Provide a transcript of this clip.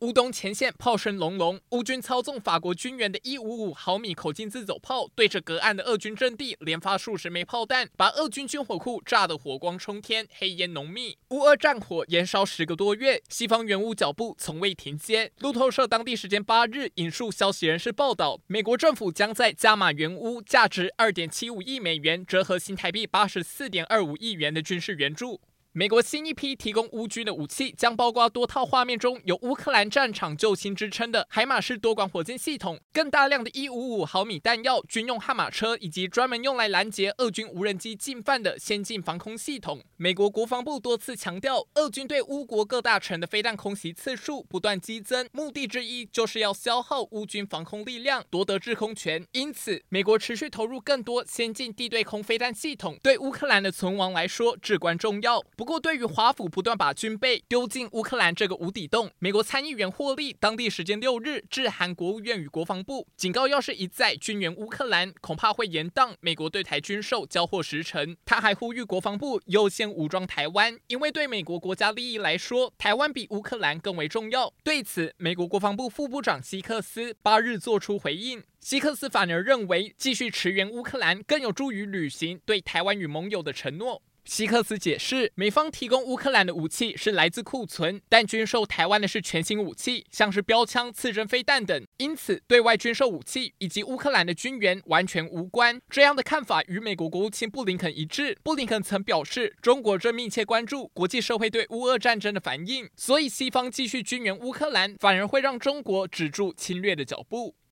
乌东前线炮声隆隆，乌军操纵法国军援的155毫米口径自走炮，对着隔岸的俄军阵地连发数十枚炮弹，把俄军军火库炸得火光冲天，黑烟浓密。乌俄战火延烧十个多月，西方援乌脚步从未停歇。路透社当地时间八日引述消息人士报道，美国政府将在加码援乌，价值2.75亿美元，折合新台币84.25亿元的军事援助。美国新一批提供乌军的武器，将包括多套画面中有乌克兰战场救星之称的海马式多管火箭系统，更大量的155毫米弹药、军用悍马车，以及专门用来拦截俄军无人机进犯的先进防空系统。美国国防部多次强调，俄军对乌国各大城的飞弹空袭次数不断激增，目的之一就是要消耗乌军防空力量，夺得制空权。因此，美国持续投入更多先进地对空飞弹系统，对乌克兰的存亡来说至关重要。不过，对于华府不断把军备丢进乌克兰这个无底洞，美国参议员霍利当地时间六日致函国务院与国防部，警告要是一再军援乌克兰，恐怕会延宕美国对台军售交货时程。他还呼吁国防部优先武装台湾，因为对美国国家利益来说，台湾比乌克兰更为重要。对此，美国国防部副部长希克斯八日做出回应，希克斯反而认为继续驰援乌克兰更有助于履行对台湾与盟友的承诺。希克斯解释，美方提供乌克兰的武器是来自库存，但军售台湾的是全新武器，像是标枪、刺针飞弹等，因此对外军售武器以及乌克兰的军援完全无关。这样的看法与美国国务卿布林肯一致。布林肯曾表示，中国正密切关注国际社会对乌俄战争的反应，所以西方继续军援乌克兰，反而会让中国止住侵略的脚步。